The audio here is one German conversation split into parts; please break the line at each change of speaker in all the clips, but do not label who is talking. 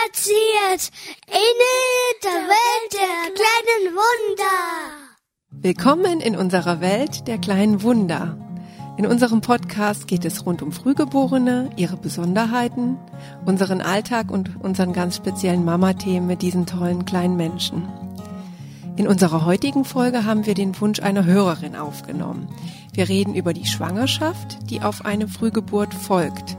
spaziert in der Welt der kleinen Wunder.
Willkommen in unserer Welt der kleinen Wunder. In unserem Podcast geht es rund um Frühgeborene, ihre Besonderheiten, unseren Alltag und unseren ganz speziellen Mama-Themen mit diesen tollen kleinen Menschen. In unserer heutigen Folge haben wir den Wunsch einer Hörerin aufgenommen. Wir reden über die Schwangerschaft, die auf eine Frühgeburt folgt.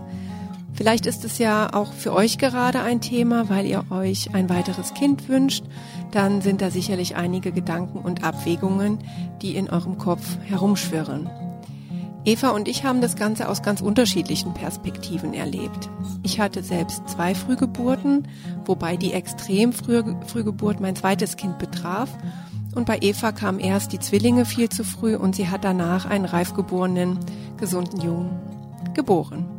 Vielleicht ist es ja auch für euch gerade ein Thema, weil ihr euch ein weiteres Kind wünscht. Dann sind da sicherlich einige Gedanken und Abwägungen, die in eurem Kopf herumschwirren. Eva und ich haben das Ganze aus ganz unterschiedlichen Perspektiven erlebt. Ich hatte selbst zwei Frühgeburten, wobei die extrem frühe Frühgeburt mein zweites Kind betraf. Und bei Eva kamen erst die Zwillinge viel zu früh und sie hat danach einen reifgeborenen, gesunden Jungen geboren.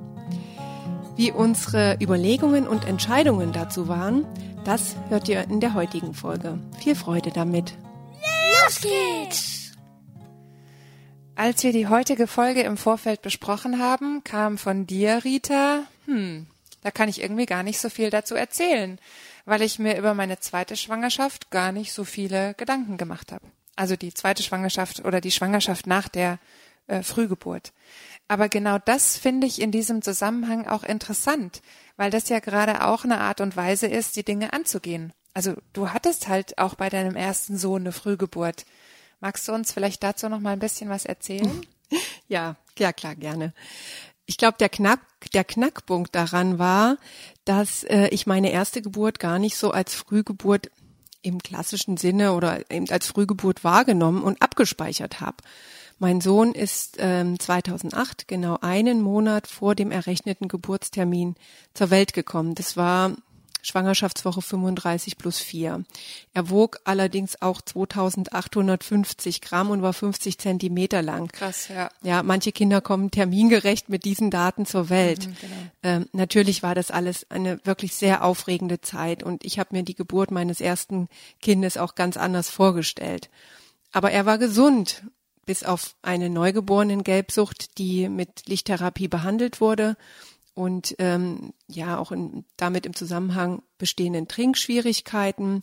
Wie unsere Überlegungen und Entscheidungen dazu waren, das hört ihr in der heutigen Folge. Viel Freude damit.
Los geht's!
Als wir die heutige Folge im Vorfeld besprochen haben, kam von dir, Rita, hm, da kann ich irgendwie gar nicht so viel dazu erzählen, weil ich mir über meine zweite Schwangerschaft gar nicht so viele Gedanken gemacht habe. Also die zweite Schwangerschaft oder die Schwangerschaft nach der äh, Frühgeburt. Aber genau das finde ich in diesem Zusammenhang auch interessant, weil das ja gerade auch eine Art und Weise ist, die Dinge anzugehen. Also du hattest halt auch bei deinem ersten Sohn eine Frühgeburt. Magst du uns vielleicht dazu noch mal ein bisschen was erzählen?
Ja, ja klar, gerne. Ich glaube, der Knack, der Knackpunkt daran war, dass äh, ich meine erste Geburt gar nicht so als Frühgeburt im klassischen Sinne oder eben als Frühgeburt wahrgenommen und abgespeichert habe. Mein Sohn ist ähm, 2008, genau einen Monat vor dem errechneten Geburtstermin, zur Welt gekommen. Das war Schwangerschaftswoche 35 plus 4. Er wog allerdings auch 2850 Gramm und war 50 Zentimeter lang.
Krass, ja.
Ja, manche Kinder kommen termingerecht mit diesen Daten zur Welt.
Mhm, genau.
ähm, natürlich war das alles eine wirklich sehr aufregende Zeit und ich habe mir die Geburt meines ersten Kindes auch ganz anders vorgestellt. Aber er war gesund bis auf eine neugeborenen Gelbsucht, die mit Lichttherapie behandelt wurde und ähm, ja auch in, damit im Zusammenhang bestehenden Trinkschwierigkeiten.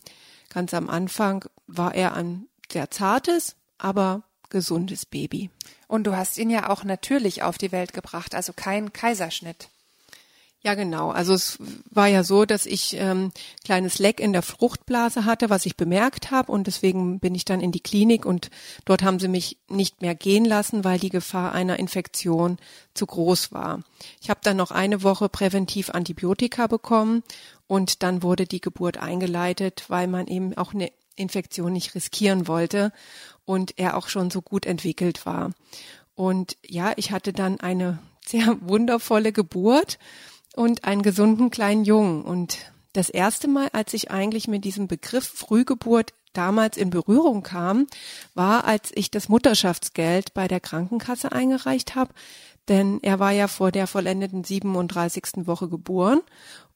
Ganz am Anfang war er ein sehr zartes, aber gesundes Baby.
Und du hast ihn ja auch natürlich auf die Welt gebracht, also kein Kaiserschnitt.
Ja, genau. Also es war ja so, dass ich ähm, kleines Leck in der Fruchtblase hatte, was ich bemerkt habe und deswegen bin ich dann in die Klinik und dort haben sie mich nicht mehr gehen lassen, weil die Gefahr einer Infektion zu groß war. Ich habe dann noch eine Woche präventiv Antibiotika bekommen und dann wurde die Geburt eingeleitet, weil man eben auch eine Infektion nicht riskieren wollte und er auch schon so gut entwickelt war. Und ja, ich hatte dann eine sehr wundervolle Geburt und einen gesunden kleinen Jungen. Und das erste Mal, als ich eigentlich mit diesem Begriff Frühgeburt damals in Berührung kam, war, als ich das Mutterschaftsgeld bei der Krankenkasse eingereicht habe. Denn er war ja vor der vollendeten 37. Woche geboren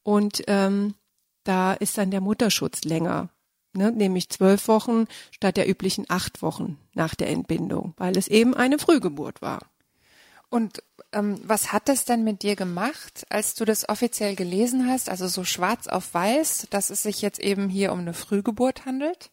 und ähm, da ist dann der Mutterschutz länger, ne, nämlich zwölf Wochen statt der üblichen acht Wochen nach der Entbindung, weil es eben eine Frühgeburt war.
Und ähm, was hat das denn mit dir gemacht, als du das offiziell gelesen hast, also so schwarz auf weiß, dass es sich jetzt eben hier um eine Frühgeburt handelt?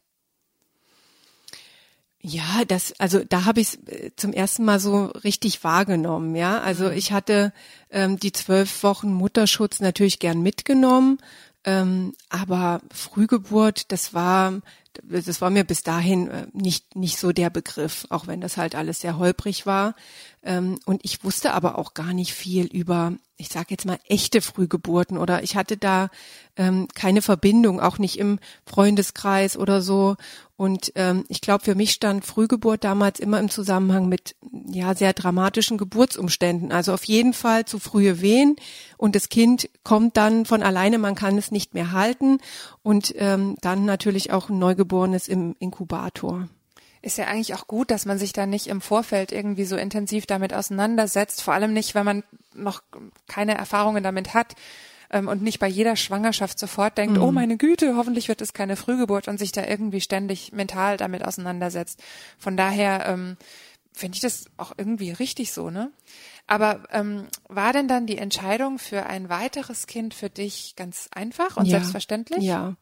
Ja, das, also da habe ich es zum ersten Mal so richtig wahrgenommen, ja. Also
Mhm.
ich hatte ähm, die zwölf Wochen Mutterschutz natürlich gern mitgenommen, ähm, aber Frühgeburt, das war, das war mir bis dahin äh, nicht nicht so der Begriff, auch wenn das halt alles sehr holprig war. Ähm, und ich wusste aber auch gar nicht viel über, ich sage jetzt mal echte Frühgeburten oder ich hatte da ähm, keine Verbindung, auch nicht im Freundeskreis oder so. Und ähm, ich glaube, für mich stand Frühgeburt damals immer im Zusammenhang mit ja sehr dramatischen Geburtsumständen. Also auf jeden Fall zu frühe Wehen und das Kind kommt dann von alleine, man kann es nicht mehr halten und ähm, dann natürlich auch ein Neugeborenes im Inkubator.
Ist ja eigentlich auch gut, dass man sich da nicht im Vorfeld irgendwie so intensiv damit auseinandersetzt, vor allem nicht, wenn man noch keine Erfahrungen damit hat ähm, und nicht bei jeder Schwangerschaft sofort denkt, oh meine Güte, hoffentlich wird es keine Frühgeburt und sich da irgendwie ständig mental damit auseinandersetzt. Von daher ähm, finde ich das auch irgendwie richtig so, ne? Aber ähm, war denn dann die Entscheidung für ein weiteres Kind für dich ganz einfach und
Ja.
selbstverständlich?
Ja.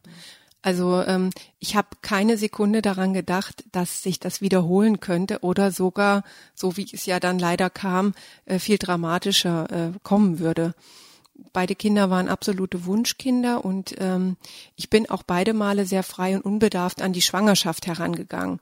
Also ähm, ich habe keine Sekunde daran gedacht, dass sich das wiederholen könnte oder sogar, so wie es ja dann leider kam, äh, viel dramatischer äh, kommen würde. Beide Kinder waren absolute Wunschkinder und ähm, ich bin auch beide Male sehr frei und unbedarft an die Schwangerschaft herangegangen.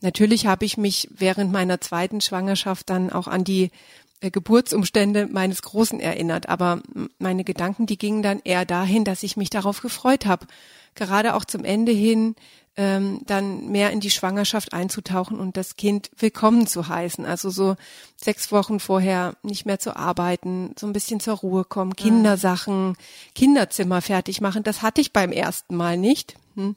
Natürlich habe ich mich während meiner zweiten Schwangerschaft dann auch an die äh, Geburtsumstände meines Großen erinnert, aber meine Gedanken, die gingen dann eher dahin, dass ich mich darauf gefreut habe, gerade auch zum Ende hin ähm, dann mehr in die Schwangerschaft einzutauchen und das Kind willkommen zu heißen. Also so sechs Wochen vorher nicht mehr zu arbeiten, so ein bisschen zur Ruhe kommen, Kindersachen, Kinderzimmer fertig machen. Das hatte ich beim ersten Mal nicht. Hm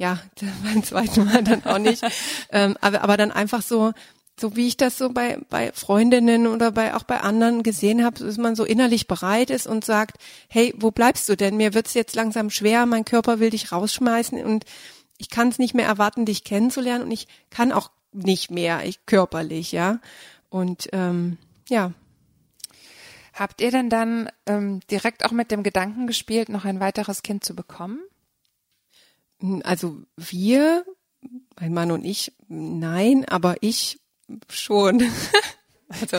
ja, beim zweiten Mal dann auch nicht. ähm, aber, aber dann einfach so, so wie ich das so bei, bei Freundinnen oder bei auch bei anderen gesehen habe, dass man so innerlich bereit ist und sagt, hey, wo bleibst du denn? Mir wird's jetzt langsam schwer, mein Körper will dich rausschmeißen und ich kann es nicht mehr erwarten, dich kennenzulernen und ich kann auch nicht mehr, ich körperlich, ja. Und ähm, ja,
Habt ihr denn dann ähm, direkt auch mit dem Gedanken gespielt, noch ein weiteres Kind zu bekommen?
Also wir, mein Mann und ich, nein, aber ich schon. Also,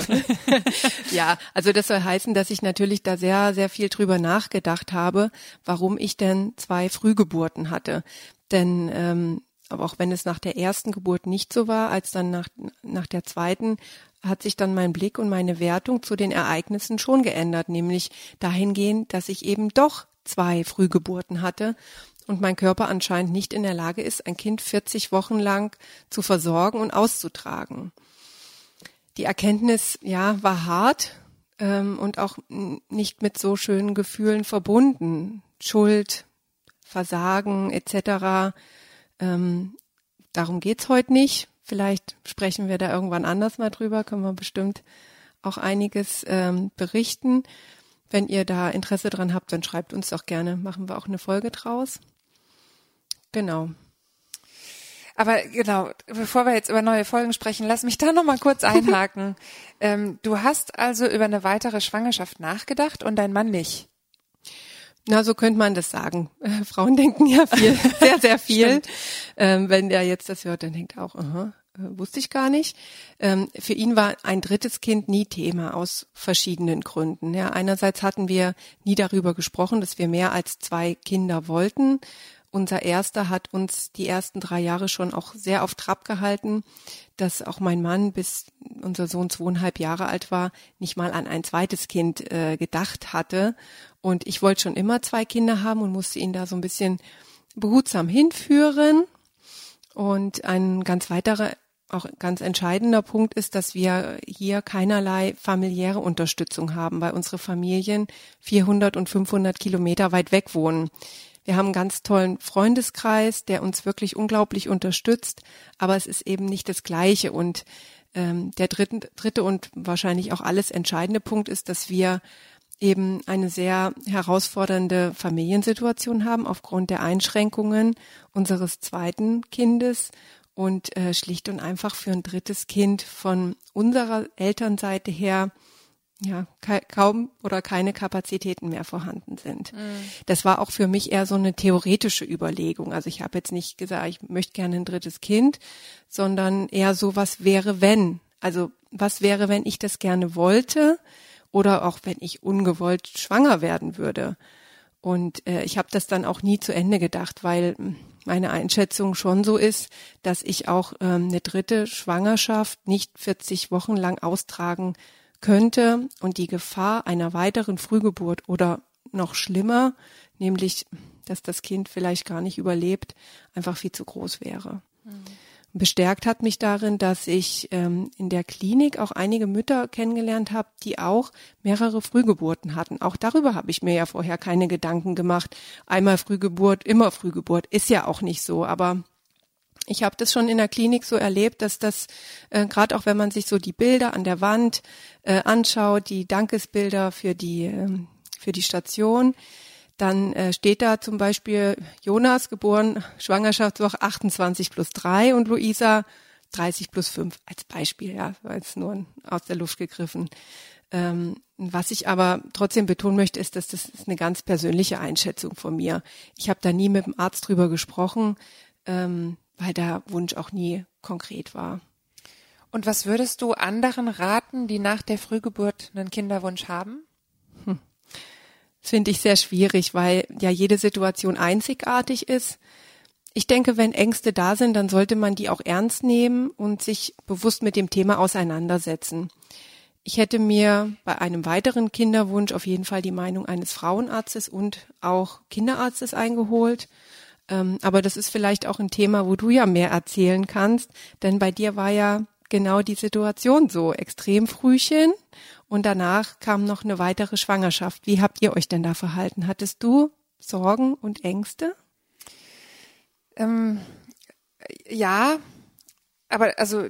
ja, also das soll heißen, dass ich natürlich da sehr, sehr viel drüber nachgedacht habe, warum ich denn zwei Frühgeburten hatte. Denn ähm, aber auch wenn es nach der ersten Geburt nicht so war, als dann nach, nach der zweiten, hat sich dann mein Blick und meine Wertung zu den Ereignissen schon geändert, nämlich dahingehend, dass ich eben doch zwei Frühgeburten hatte und mein Körper anscheinend nicht in der Lage ist, ein Kind 40 Wochen lang zu versorgen und auszutragen. Die Erkenntnis, ja, war hart ähm, und auch nicht mit so schönen Gefühlen verbunden. Schuld, Versagen etc. Ähm, darum geht's heute nicht. Vielleicht sprechen wir da irgendwann anders mal drüber, können wir bestimmt auch einiges ähm, berichten. Wenn ihr da Interesse dran habt, dann schreibt uns doch gerne. Machen wir auch eine Folge draus. Genau.
Aber genau, bevor wir jetzt über neue Folgen sprechen, lass mich da noch mal kurz einhaken. ähm, du hast also über eine weitere Schwangerschaft nachgedacht und dein Mann nicht.
Na, so könnte man das sagen. Äh, Frauen denken ja viel, sehr, sehr viel. ähm, wenn der jetzt das hört, dann denkt er auch, aha, wusste ich gar nicht. Ähm, für ihn war ein drittes Kind nie Thema aus verschiedenen Gründen. Ja, einerseits hatten wir nie darüber gesprochen, dass wir mehr als zwei Kinder wollten. Unser erster hat uns die ersten drei Jahre schon auch sehr auf Trab gehalten, dass auch mein Mann, bis unser Sohn zweieinhalb Jahre alt war, nicht mal an ein zweites Kind äh, gedacht hatte. Und ich wollte schon immer zwei Kinder haben und musste ihn da so ein bisschen behutsam hinführen. Und ein ganz weiterer, auch ganz entscheidender Punkt ist, dass wir hier keinerlei familiäre Unterstützung haben, weil unsere Familien 400 und 500 Kilometer weit weg wohnen. Wir haben einen ganz tollen Freundeskreis, der uns wirklich unglaublich unterstützt, aber es ist eben nicht das Gleiche. Und ähm, der dritte, dritte und wahrscheinlich auch alles entscheidende Punkt ist, dass wir eben eine sehr herausfordernde Familiensituation haben aufgrund der Einschränkungen unseres zweiten Kindes und äh, schlicht und einfach für ein drittes Kind von unserer Elternseite her ja ka kaum oder keine Kapazitäten mehr vorhanden sind. Das war auch für mich eher so eine theoretische Überlegung. Also ich habe jetzt nicht gesagt, ich möchte gerne ein drittes Kind, sondern eher so, was wäre wenn? Also was wäre, wenn ich das gerne wollte oder auch wenn ich ungewollt schwanger werden würde? Und äh, ich habe das dann auch nie zu Ende gedacht, weil mh, meine Einschätzung schon so ist, dass ich auch ähm, eine dritte Schwangerschaft nicht 40 Wochen lang austragen könnte und die Gefahr einer weiteren Frühgeburt oder noch schlimmer, nämlich dass das Kind vielleicht gar nicht überlebt, einfach viel zu groß wäre. Bestärkt hat mich darin, dass ich ähm, in der Klinik auch einige Mütter kennengelernt habe, die auch mehrere Frühgeburten hatten. Auch darüber habe ich mir ja vorher keine Gedanken gemacht. Einmal Frühgeburt, immer Frühgeburt. Ist ja auch nicht so, aber ich habe das schon in der Klinik so erlebt, dass das äh, gerade auch wenn man sich so die Bilder an der Wand äh, anschaut, die Dankesbilder für die ähm, für die Station, dann äh, steht da zum Beispiel Jonas geboren Schwangerschaftswoche 28 plus 3 und Luisa 30 plus 5 als Beispiel, ja, war jetzt nur aus der Luft gegriffen. Ähm, was ich aber trotzdem betonen möchte, ist, dass das ist eine ganz persönliche Einschätzung von mir. Ich habe da nie mit dem Arzt drüber gesprochen, ähm, weil der Wunsch auch nie konkret war.
Und was würdest du anderen raten, die nach der Frühgeburt einen Kinderwunsch haben?
Das finde ich sehr schwierig, weil ja jede Situation einzigartig ist. Ich denke, wenn Ängste da sind, dann sollte man die auch ernst nehmen und sich bewusst mit dem Thema auseinandersetzen. Ich hätte mir bei einem weiteren Kinderwunsch auf jeden Fall die Meinung eines Frauenarztes und auch Kinderarztes eingeholt. Ähm, aber das ist vielleicht auch ein Thema, wo du ja mehr erzählen kannst, denn bei dir war ja genau die Situation so extrem Frühchen und danach kam noch eine weitere Schwangerschaft. Wie habt ihr euch denn da verhalten? Hattest du Sorgen und Ängste?
Ähm, ja, aber also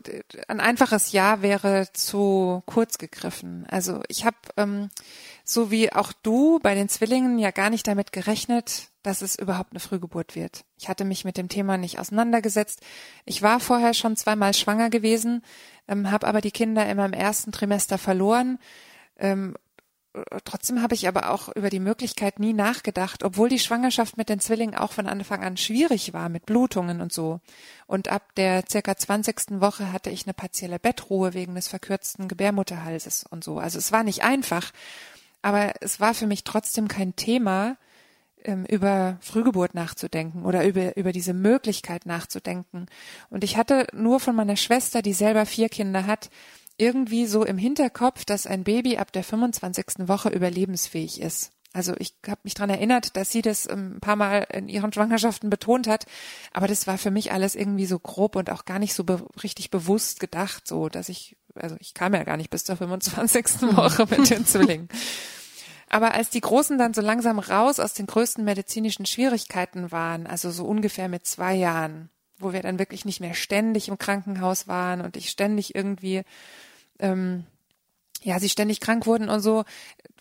ein einfaches Ja wäre zu kurz gegriffen. Also ich habe ähm, so wie auch du bei den Zwillingen ja gar nicht damit gerechnet, dass es überhaupt eine Frühgeburt wird. Ich hatte mich mit dem Thema nicht auseinandergesetzt. Ich war vorher schon zweimal schwanger gewesen, ähm, habe aber die Kinder immer im ersten Trimester verloren ähm, Trotzdem habe ich aber auch über die Möglichkeit nie nachgedacht, obwohl die Schwangerschaft mit den Zwillingen auch von Anfang an schwierig war mit Blutungen und so. Und ab der circa 20. Woche hatte ich eine partielle Bettruhe wegen des verkürzten Gebärmutterhalses und so. Also es war nicht einfach, aber es war für mich trotzdem kein Thema, ähm, über Frühgeburt nachzudenken oder über, über diese Möglichkeit nachzudenken. Und ich hatte nur von meiner Schwester, die selber vier Kinder hat, irgendwie so im Hinterkopf, dass ein Baby ab der 25. Woche überlebensfähig ist. Also ich habe mich dran erinnert, dass sie das ähm, ein paar Mal in ihren Schwangerschaften betont hat, aber das war für mich alles irgendwie so grob und auch gar nicht so be richtig bewusst gedacht, so dass ich, also ich kam ja gar nicht bis zur 25. Woche mit den Zwillingen. Aber als die Großen dann so langsam raus aus den größten medizinischen Schwierigkeiten waren, also so ungefähr mit zwei Jahren, wo wir dann wirklich nicht mehr ständig im Krankenhaus waren und ich ständig irgendwie, ähm, ja, sie ständig krank wurden und so,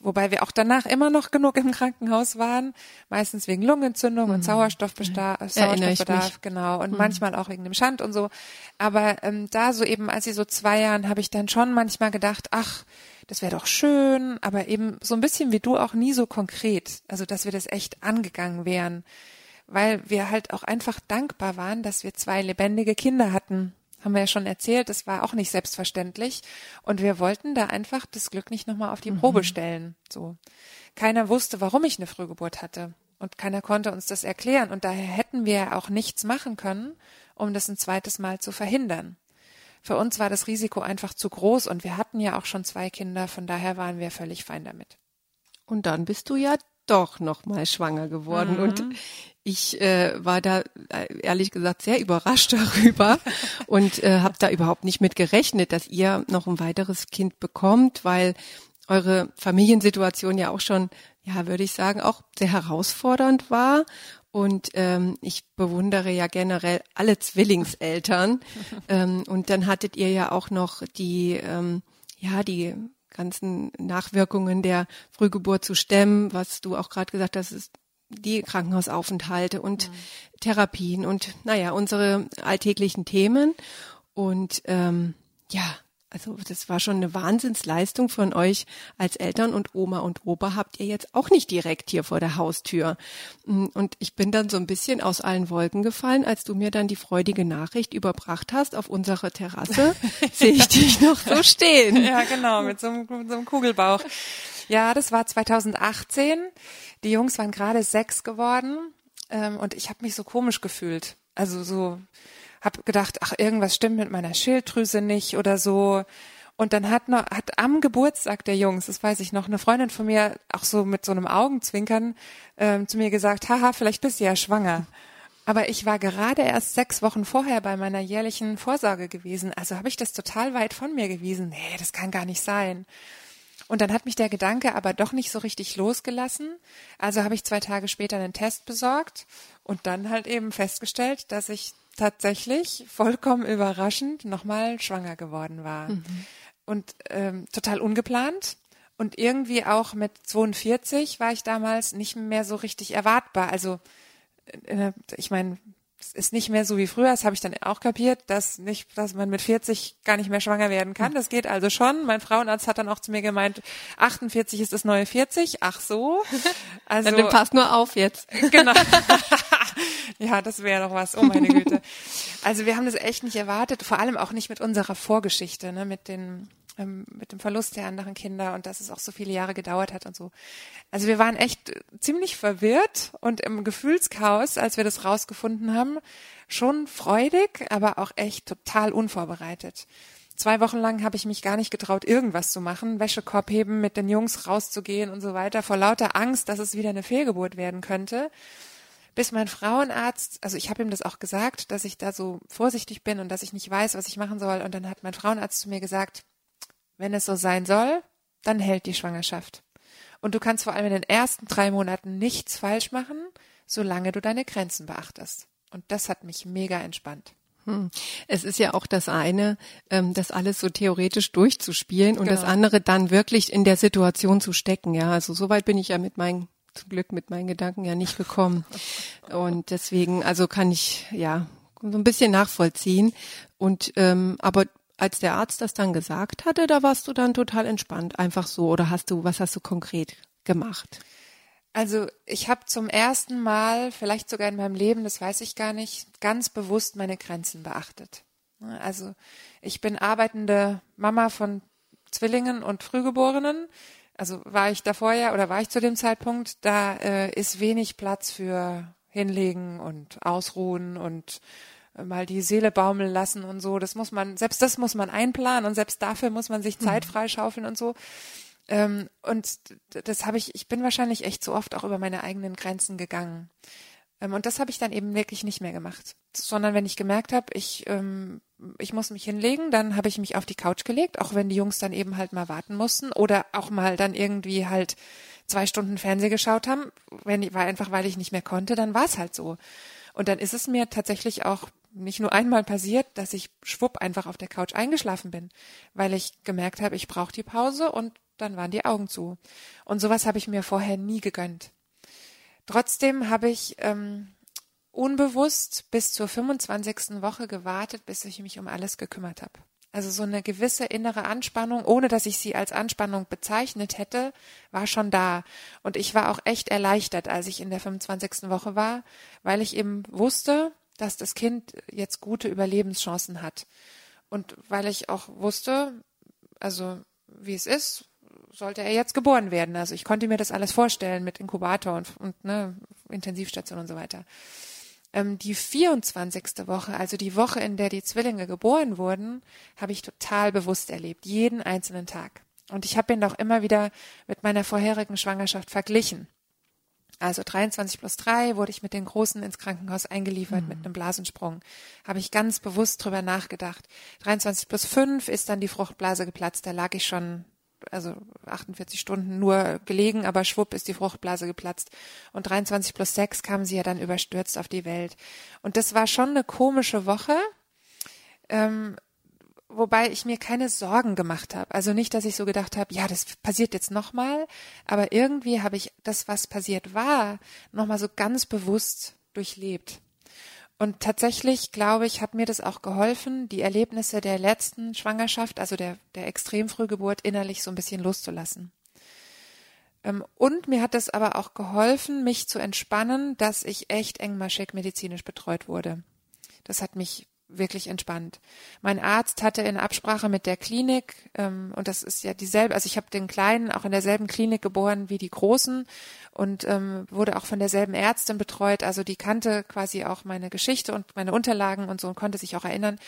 wobei wir auch danach immer noch genug im Krankenhaus waren, meistens wegen Lungenentzündung mhm. und Sauerstoffbedarf, Sauerstoffbedarf genau, und mhm. manchmal auch wegen dem Schand und so. Aber ähm, da so eben, als sie so zwei Jahren, habe ich dann schon manchmal gedacht, ach, das wäre doch schön, aber eben so ein bisschen wie du auch nie so konkret, also dass wir das echt angegangen wären weil wir halt auch einfach dankbar waren, dass wir zwei lebendige Kinder hatten. Haben wir ja schon erzählt, das war auch nicht selbstverständlich. Und wir wollten da einfach das Glück nicht nochmal auf die mhm. Probe stellen. So. Keiner wusste, warum ich eine Frühgeburt hatte. Und keiner konnte uns das erklären. Und daher hätten wir auch nichts machen können, um das ein zweites Mal zu verhindern. Für uns war das Risiko einfach zu groß und wir hatten ja auch schon zwei Kinder, von daher waren wir völlig fein damit.
Und dann bist du ja doch noch mal schwanger geworden mhm. und ich äh, war da äh, ehrlich gesagt sehr überrascht darüber und äh, habe da überhaupt nicht mit gerechnet, dass ihr noch ein weiteres Kind bekommt, weil eure Familiensituation ja auch schon, ja, würde ich sagen, auch sehr herausfordernd war. Und ähm, ich bewundere ja generell alle Zwillingseltern. ähm, und dann hattet ihr ja auch noch die, ähm, ja, die ganzen Nachwirkungen der Frühgeburt zu stemmen, was du auch gerade gesagt hast, ist die Krankenhausaufenthalte und mhm. Therapien und naja, unsere alltäglichen Themen. Und ähm, ja, also das war schon eine Wahnsinnsleistung von euch als Eltern und Oma und Opa habt ihr jetzt auch nicht direkt hier vor der Haustür. Mm, und ich bin dann so ein bisschen aus allen Wolken gefallen, als du mir dann die freudige Nachricht überbracht hast auf unserer Terrasse, sehe ich dich noch so stehen.
Ja, genau, mit so einem, mit so einem Kugelbauch. Ja, das war 2018. Die Jungs waren gerade sechs geworden ähm, und ich habe mich so komisch gefühlt. Also so, habe gedacht, ach, irgendwas stimmt mit meiner Schilddrüse nicht oder so. Und dann hat noch, hat am Geburtstag der Jungs, das weiß ich noch, eine Freundin von mir auch so mit so einem Augenzwinkern ähm, zu mir gesagt, haha, vielleicht bist du ja schwanger. Aber ich war gerade erst sechs Wochen vorher bei meiner jährlichen Vorsorge gewesen. Also habe ich das total weit von mir gewiesen. Nee, das kann gar nicht sein. Und dann hat mich der Gedanke aber doch nicht so richtig losgelassen. Also habe ich zwei Tage später einen Test besorgt und dann halt eben festgestellt, dass ich tatsächlich vollkommen überraschend nochmal schwanger geworden war. Mhm. Und ähm, total ungeplant. Und irgendwie auch mit 42 war ich damals nicht mehr so richtig erwartbar. Also, äh, ich meine, es ist nicht mehr so wie früher, das habe ich dann auch kapiert, dass nicht, dass man mit 40 gar nicht mehr schwanger werden kann. Das geht also schon. Mein Frauenarzt hat dann auch zu mir gemeint, 48 ist das neue 40. Ach so.
Also ja, passt nur auf jetzt.
Genau. ja, das wäre doch was. Oh meine Güte. Also wir haben das echt nicht erwartet, vor allem auch nicht mit unserer Vorgeschichte, ne, mit den ähm, mit dem Verlust der anderen Kinder und dass es auch so viele Jahre gedauert hat und so. Also wir waren echt ziemlich verwirrt und im Gefühlschaos, als wir das rausgefunden haben, schon freudig, aber auch echt total unvorbereitet. Zwei Wochen lang habe ich mich gar nicht getraut, irgendwas zu machen, Wäschekorb heben, mit den Jungs rauszugehen und so weiter, vor lauter Angst, dass es wieder eine Fehlgeburt werden könnte. Bis mein Frauenarzt, also ich habe ihm das auch gesagt, dass ich da so vorsichtig bin und dass ich nicht weiß, was ich machen soll. Und dann hat mein Frauenarzt zu mir gesagt, wenn es so sein soll, dann hält die Schwangerschaft. Und du kannst vor allem in den ersten drei Monaten nichts falsch machen, solange du deine Grenzen beachtest. Und das hat mich mega entspannt.
Hm. Es ist ja auch das eine, ähm, das alles so theoretisch durchzuspielen und genau. das andere dann wirklich in der Situation zu stecken. Ja, also soweit bin ich ja mit meinen zum Glück mit meinen Gedanken ja nicht gekommen. Und deswegen, also kann ich ja so ein bisschen nachvollziehen. Und ähm, aber als der Arzt das dann gesagt hatte, da warst du dann total entspannt, einfach so. Oder hast du, was hast du konkret gemacht?
Also ich habe zum ersten Mal, vielleicht sogar in meinem Leben, das weiß ich gar nicht, ganz bewusst meine Grenzen beachtet. Also ich bin arbeitende Mama von Zwillingen und Frühgeborenen. Also war ich davor ja oder war ich zu dem Zeitpunkt, da äh, ist wenig Platz für hinlegen und ausruhen und mal die Seele baumeln lassen und so. Das muss man, selbst das muss man einplanen und selbst dafür muss man sich mhm. Zeit freischaufeln und so. Ähm, und das habe ich, ich bin wahrscheinlich echt so oft auch über meine eigenen Grenzen gegangen. Ähm, und das habe ich dann eben wirklich nicht mehr gemacht. Sondern wenn ich gemerkt habe, ich, ähm, ich muss mich hinlegen, dann habe ich mich auf die Couch gelegt, auch wenn die Jungs dann eben halt mal warten mussten oder auch mal dann irgendwie halt zwei Stunden Fernseh geschaut haben, wenn, war einfach, weil ich nicht mehr konnte, dann war es halt so. Und dann ist es mir tatsächlich auch nicht nur einmal passiert, dass ich schwupp einfach auf der Couch eingeschlafen bin, weil ich gemerkt habe, ich brauche die Pause und dann waren die Augen zu. Und sowas habe ich mir vorher nie gegönnt. Trotzdem habe ich ähm, unbewusst bis zur 25. Woche gewartet, bis ich mich um alles gekümmert habe. Also so eine gewisse innere Anspannung, ohne dass ich sie als Anspannung bezeichnet hätte, war schon da. Und ich war auch echt erleichtert, als ich in der 25. Woche war, weil ich eben wusste, dass das Kind jetzt gute Überlebenschancen hat. Und weil ich auch wusste, also wie es ist, sollte er jetzt geboren werden. Also ich konnte mir das alles vorstellen mit Inkubator und, und ne, Intensivstation und so weiter. Ähm, die 24. Woche, also die Woche, in der die Zwillinge geboren wurden, habe ich total bewusst erlebt, jeden einzelnen Tag. Und ich habe ihn auch immer wieder mit meiner vorherigen Schwangerschaft verglichen. Also 23 plus 3 wurde ich mit den Großen ins Krankenhaus eingeliefert mhm. mit einem Blasensprung. Habe ich ganz bewusst drüber nachgedacht. 23 plus 5 ist dann die Fruchtblase geplatzt. Da lag ich schon, also 48 Stunden nur gelegen, aber schwupp ist die Fruchtblase geplatzt. Und 23 plus 6 kam sie ja dann überstürzt auf die Welt. Und das war schon eine komische Woche. Ähm, wobei ich mir keine Sorgen gemacht habe. Also nicht, dass ich so gedacht habe, ja, das passiert jetzt nochmal, aber irgendwie habe ich das, was passiert war, nochmal so ganz bewusst durchlebt. Und tatsächlich, glaube ich, hat mir das auch geholfen, die Erlebnisse der letzten Schwangerschaft, also der, der Extremfrühgeburt, innerlich so ein bisschen loszulassen. Ähm, und mir hat es aber auch geholfen, mich zu entspannen, dass ich echt engmaschig medizinisch betreut wurde. Das hat mich wirklich entspannt. Mein Arzt hatte in Absprache mit der Klinik, ähm, und das ist ja dieselbe, also ich habe den Kleinen auch in derselben Klinik geboren wie die Großen und ähm, wurde auch von derselben Ärztin betreut, also die kannte quasi auch meine Geschichte und meine Unterlagen und so und konnte sich auch erinnern.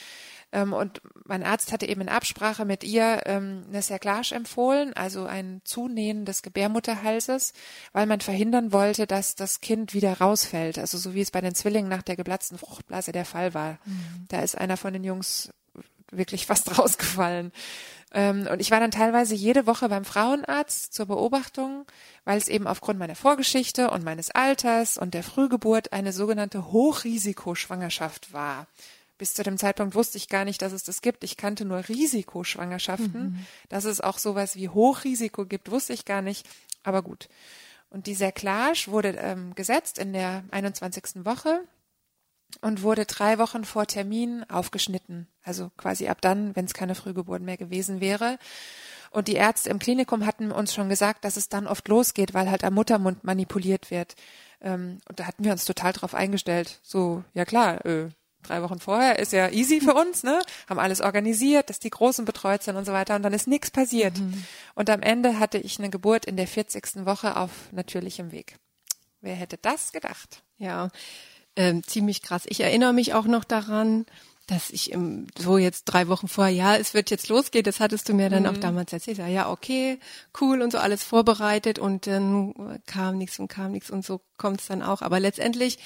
Ähm, und mein Arzt hatte eben in Absprache mit ihr ähm, eine Serklage empfohlen, also ein Zunähen des Gebärmutterhalses, weil man verhindern wollte, dass das Kind wieder rausfällt. Also so wie es bei den Zwillingen nach der geplatzten Fruchtblase der Fall war. Mhm. Da ist einer von den Jungs wirklich fast rausgefallen. Ähm, und ich war dann teilweise jede Woche beim Frauenarzt zur Beobachtung, weil es eben aufgrund meiner Vorgeschichte und meines Alters und der Frühgeburt eine sogenannte Hochrisikoschwangerschaft war. Bis zu dem Zeitpunkt wusste ich gar nicht, dass es das gibt. Ich kannte nur Risikoschwangerschaften. Mhm. Dass es auch sowas wie Hochrisiko gibt, wusste ich gar nicht. Aber gut. Und die Serklage wurde ähm, gesetzt in der 21. Woche. und wurde drei Wochen vor Termin aufgeschnitten. Also quasi ab dann, wenn es keine Frühgeburt mehr gewesen wäre. Und die Ärzte im Klinikum hatten uns schon gesagt, dass es dann oft losgeht, weil halt am Muttermund manipuliert wird. Ähm, und da hatten wir uns total drauf eingestellt. So, ja klar, äh, drei Wochen vorher ist ja easy für uns, ne? Haben alles organisiert, dass die Großen betreut sind und so weiter und dann ist nichts passiert. Mhm. Und am Ende hatte ich eine Geburt in der 40. Woche auf natürlichem Weg. Wer hätte das gedacht?
Ja, ähm, ziemlich krass. Ich erinnere mich auch noch daran, dass ich im, so jetzt drei Wochen vorher, ja, es wird jetzt losgehen, das hattest du mir dann mhm. auch damals erzählt. Ja, okay, cool und so alles vorbereitet und dann kam nichts und kam nichts und so kommt es dann auch. Aber letztendlich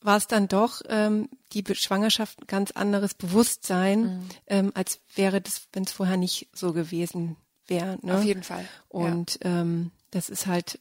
war es dann doch ähm, die Schwangerschaft ein ganz anderes Bewusstsein, mhm. ähm, als wäre das, wenn es vorher nicht so gewesen wäre. Ne?
Auf jeden Fall.
Und ja. ähm, das ist halt,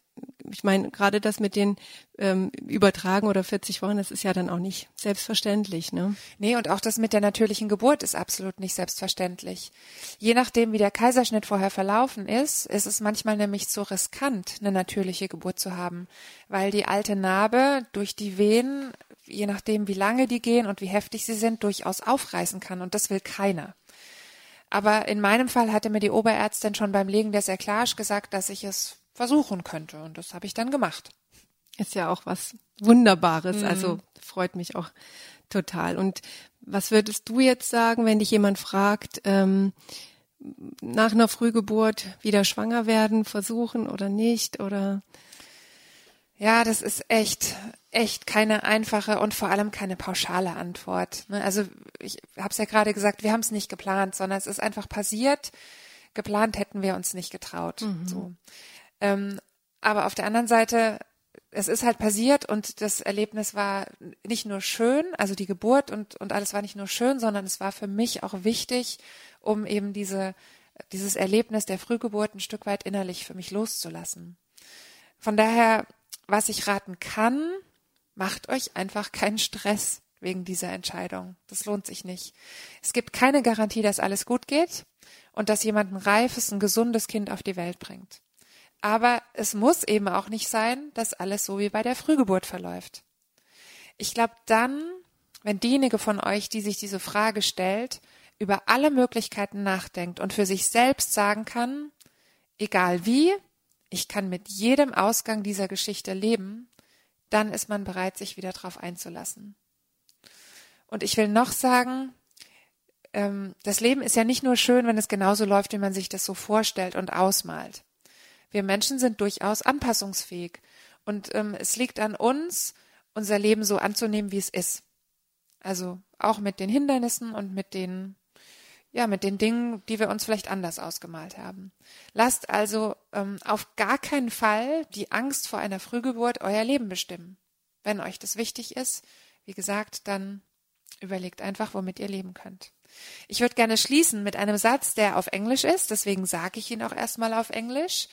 ich meine, gerade das mit den ähm, Übertragen oder 40 Wochen, das ist ja dann auch nicht selbstverständlich, ne?
Nee, und auch das mit der natürlichen Geburt ist absolut nicht selbstverständlich. Je nachdem, wie der Kaiserschnitt vorher verlaufen ist, ist es manchmal nämlich so riskant, eine natürliche Geburt zu haben, weil die alte Narbe durch die Venen je nachdem, wie lange die gehen und wie heftig sie sind, durchaus aufreißen kann. Und das will keiner. Aber in meinem Fall hatte mir die Oberärztin schon beim Legen der Serklage gesagt, dass ich es versuchen könnte. Und das habe ich dann gemacht.
Ist ja auch was Wunderbares. Mhm. Also freut mich auch total. Und was würdest du jetzt sagen, wenn dich jemand fragt, ähm, nach einer Frühgeburt wieder schwanger werden, versuchen oder nicht? Oder
ja, das ist echt, echt keine einfache und vor allem keine pauschale Antwort. Ne? Also ich habe es ja gerade gesagt, wir haben es nicht geplant, sondern es ist einfach passiert. Geplant hätten wir uns nicht getraut. Mhm. So. Ähm, aber auf der anderen Seite, es ist halt passiert und das Erlebnis war nicht nur schön, also die Geburt und, und alles war nicht nur schön, sondern es war für mich auch wichtig, um eben diese, dieses Erlebnis der Frühgeburt ein Stück weit innerlich für mich loszulassen. Von daher was ich raten kann, macht euch einfach keinen Stress wegen dieser Entscheidung. Das lohnt sich nicht. Es gibt keine Garantie, dass alles gut geht und dass jemand ein reifes, ein gesundes Kind auf die Welt bringt. Aber es muss eben auch nicht sein, dass alles so wie bei der Frühgeburt verläuft. Ich glaube dann, wenn diejenige von euch, die sich diese Frage stellt, über alle Möglichkeiten nachdenkt und für sich selbst sagen kann, egal wie, ich kann mit jedem Ausgang dieser Geschichte leben, dann ist man bereit, sich wieder darauf einzulassen. Und ich will noch sagen, ähm, das Leben ist ja nicht nur schön, wenn es genauso läuft, wie man sich das so vorstellt und ausmalt. Wir Menschen sind durchaus anpassungsfähig und ähm, es liegt an uns, unser Leben so anzunehmen, wie es ist. Also auch mit den Hindernissen und mit den ja, mit den Dingen, die wir uns vielleicht anders ausgemalt haben. Lasst also ähm, auf gar keinen Fall die Angst vor einer Frühgeburt euer Leben bestimmen. Wenn euch das wichtig ist, wie gesagt, dann überlegt einfach, womit ihr leben könnt. Ich würde gerne schließen mit einem Satz, der auf Englisch ist, deswegen sage ich ihn auch erstmal auf Englisch.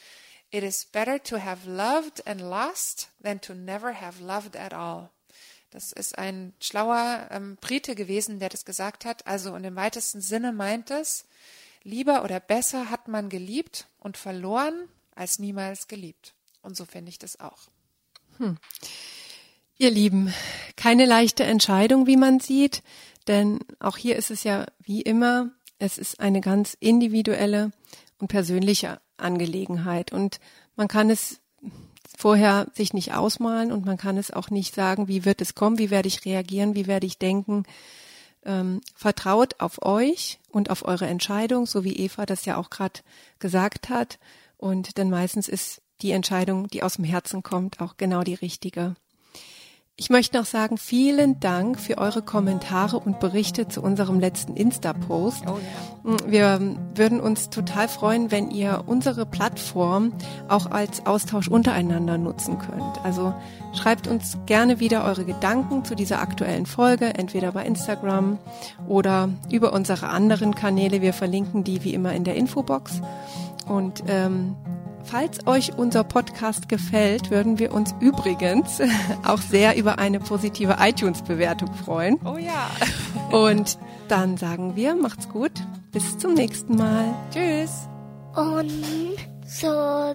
It is better to have loved and lost than to never have loved at all. Das ist ein schlauer ähm, Brite gewesen, der das gesagt hat. Also in dem weitesten Sinne meint es, lieber oder besser hat man geliebt und verloren, als niemals geliebt. Und so finde ich das auch. Hm.
Ihr Lieben, keine leichte Entscheidung, wie man sieht, denn auch hier ist es ja wie immer, es ist eine ganz individuelle und persönliche Angelegenheit und man kann es vorher sich nicht ausmalen und man kann es auch nicht sagen, wie wird es kommen, wie werde ich reagieren, wie werde ich denken. Ähm, vertraut auf euch und auf eure Entscheidung, so wie Eva das ja auch gerade gesagt hat. Und denn meistens ist die Entscheidung, die aus dem Herzen kommt, auch genau die richtige. Ich möchte noch sagen, vielen Dank für eure Kommentare und Berichte zu unserem letzten Insta-Post. Oh. Wir würden uns total freuen, wenn ihr unsere Plattform auch als Austausch untereinander nutzen könnt. Also schreibt uns gerne wieder eure Gedanken zu dieser aktuellen Folge, entweder bei Instagram oder über unsere anderen Kanäle. Wir verlinken die wie immer in der Infobox. Und ähm, Falls euch unser Podcast gefällt, würden wir uns übrigens auch sehr über eine positive iTunes-Bewertung freuen.
Oh ja.
Und dann sagen wir, macht's gut. Bis zum nächsten Mal.
Tschüss.
Und so